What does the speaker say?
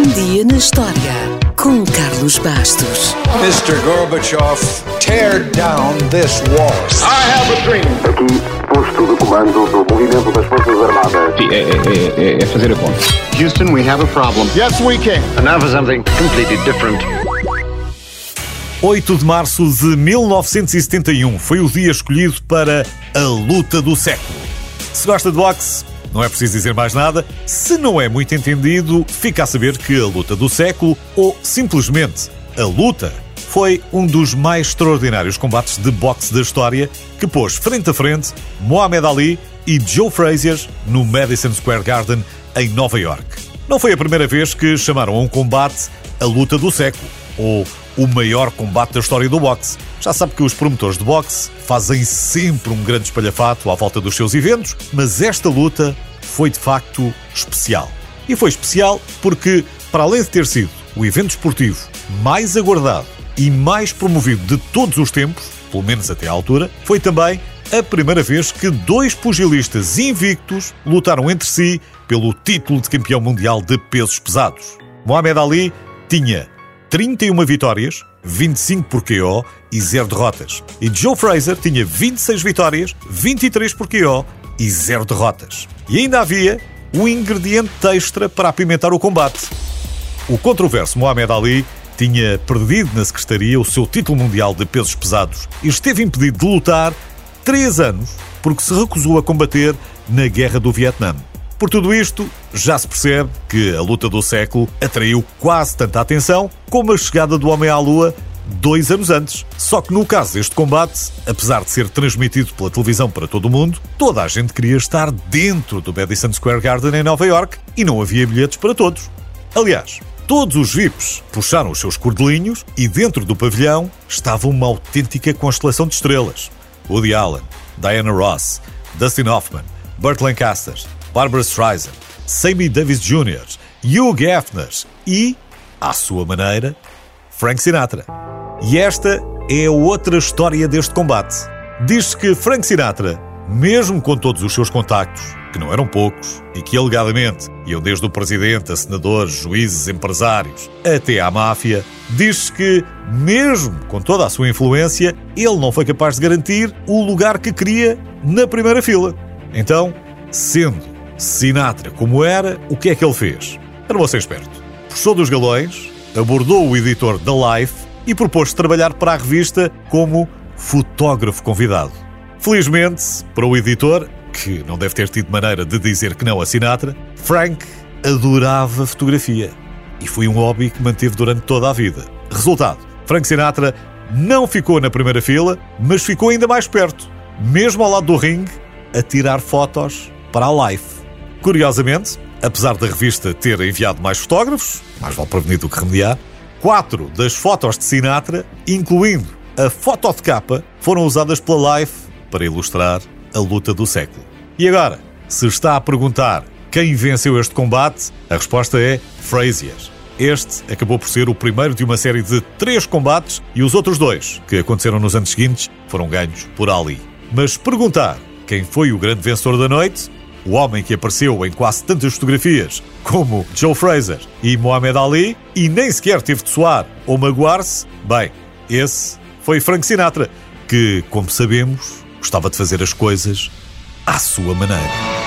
Um dia na história com Carlos Bastos. Mr. Gorbachev, tear down this wall. I have a dream. Aqui, posto de comando do movimento das Forças Armadas. Sim, é, é- é- é fazer a conta. Houston, we have a problem. Yes, we can. And now for something completely different. 8 de março de 1971 foi o dia escolhido para a luta do século. Se gosta de boxe, não é preciso dizer mais nada. Se não é muito entendido, fica a saber que a luta do século, ou simplesmente a luta, foi um dos mais extraordinários combates de boxe da história que pôs frente a frente Muhammad Ali e Joe Frazier no Madison Square Garden em Nova York. Não foi a primeira vez que chamaram a um combate a luta do século, ou o maior combate da história do boxe. Já sabe que os promotores de boxe fazem sempre um grande espalhafato à volta dos seus eventos, mas esta luta foi de facto especial. E foi especial porque, para além de ter sido o evento esportivo mais aguardado e mais promovido de todos os tempos, pelo menos até à altura, foi também a primeira vez que dois pugilistas invictos lutaram entre si pelo título de campeão mundial de pesos pesados. Muhammad Ali tinha 31 vitórias, 25 por KO e 0 derrotas. E Joe Fraser tinha 26 vitórias, 23 por KO e 0 derrotas. E ainda havia um ingrediente extra para apimentar o combate. O controverso Muhammad Ali tinha perdido na secretaria o seu título mundial de pesos pesados e esteve impedido de lutar três anos porque se recusou a combater na Guerra do Vietnã. Por tudo isto, já se percebe que a luta do século atraiu quase tanta atenção como a chegada do homem à Lua dois anos antes. Só que no caso deste combate, apesar de ser transmitido pela televisão para todo o mundo, toda a gente queria estar dentro do Madison Square Garden em Nova York e não havia bilhetes para todos. Aliás, todos os VIPs puxaram os seus cordelinhos e dentro do pavilhão estava uma autêntica constelação de estrelas. Woody Allen, Diana Ross, Dustin Hoffman, Burt Lancaster, Barbara Streisand, Sammy Davis Jr., Hugh Hefner e, à sua maneira, Frank Sinatra. E esta é outra história deste combate. Diz-se que Frank Sinatra, mesmo com todos os seus contactos, que não eram poucos, e que alegadamente iam desde o presidente a senadores, juízes, empresários, até à máfia, diz-se que, mesmo com toda a sua influência, ele não foi capaz de garantir o lugar que queria na primeira fila. Então, sendo Sinatra como era, o que é que ele fez? Era você esperto. Puxou dos galões, abordou o editor da Life e propôs trabalhar para a revista como fotógrafo convidado. Felizmente, para o editor, que não deve ter tido maneira de dizer que não a Sinatra, Frank adorava fotografia e foi um hobby que manteve durante toda a vida. Resultado: Frank Sinatra não ficou na primeira fila, mas ficou ainda mais perto, mesmo ao lado do ringue, a tirar fotos para a Life. Curiosamente, apesar da revista ter enviado mais fotógrafos, mais vale prevenir do que remediar, quatro das fotos de Sinatra, incluindo a foto de capa, foram usadas pela Life para ilustrar a luta do século. E agora, se está a perguntar quem venceu este combate, a resposta é Frazier. Este acabou por ser o primeiro de uma série de três combates e os outros dois, que aconteceram nos anos seguintes, foram ganhos por Ali. Mas perguntar quem foi o grande vencedor da noite, o homem que apareceu em quase tantas fotografias como Joe Fraser e Muhammad Ali e nem sequer teve de suar ou magoar-se, bem, esse foi Frank Sinatra, que, como sabemos, gostava de fazer as coisas à sua maneira.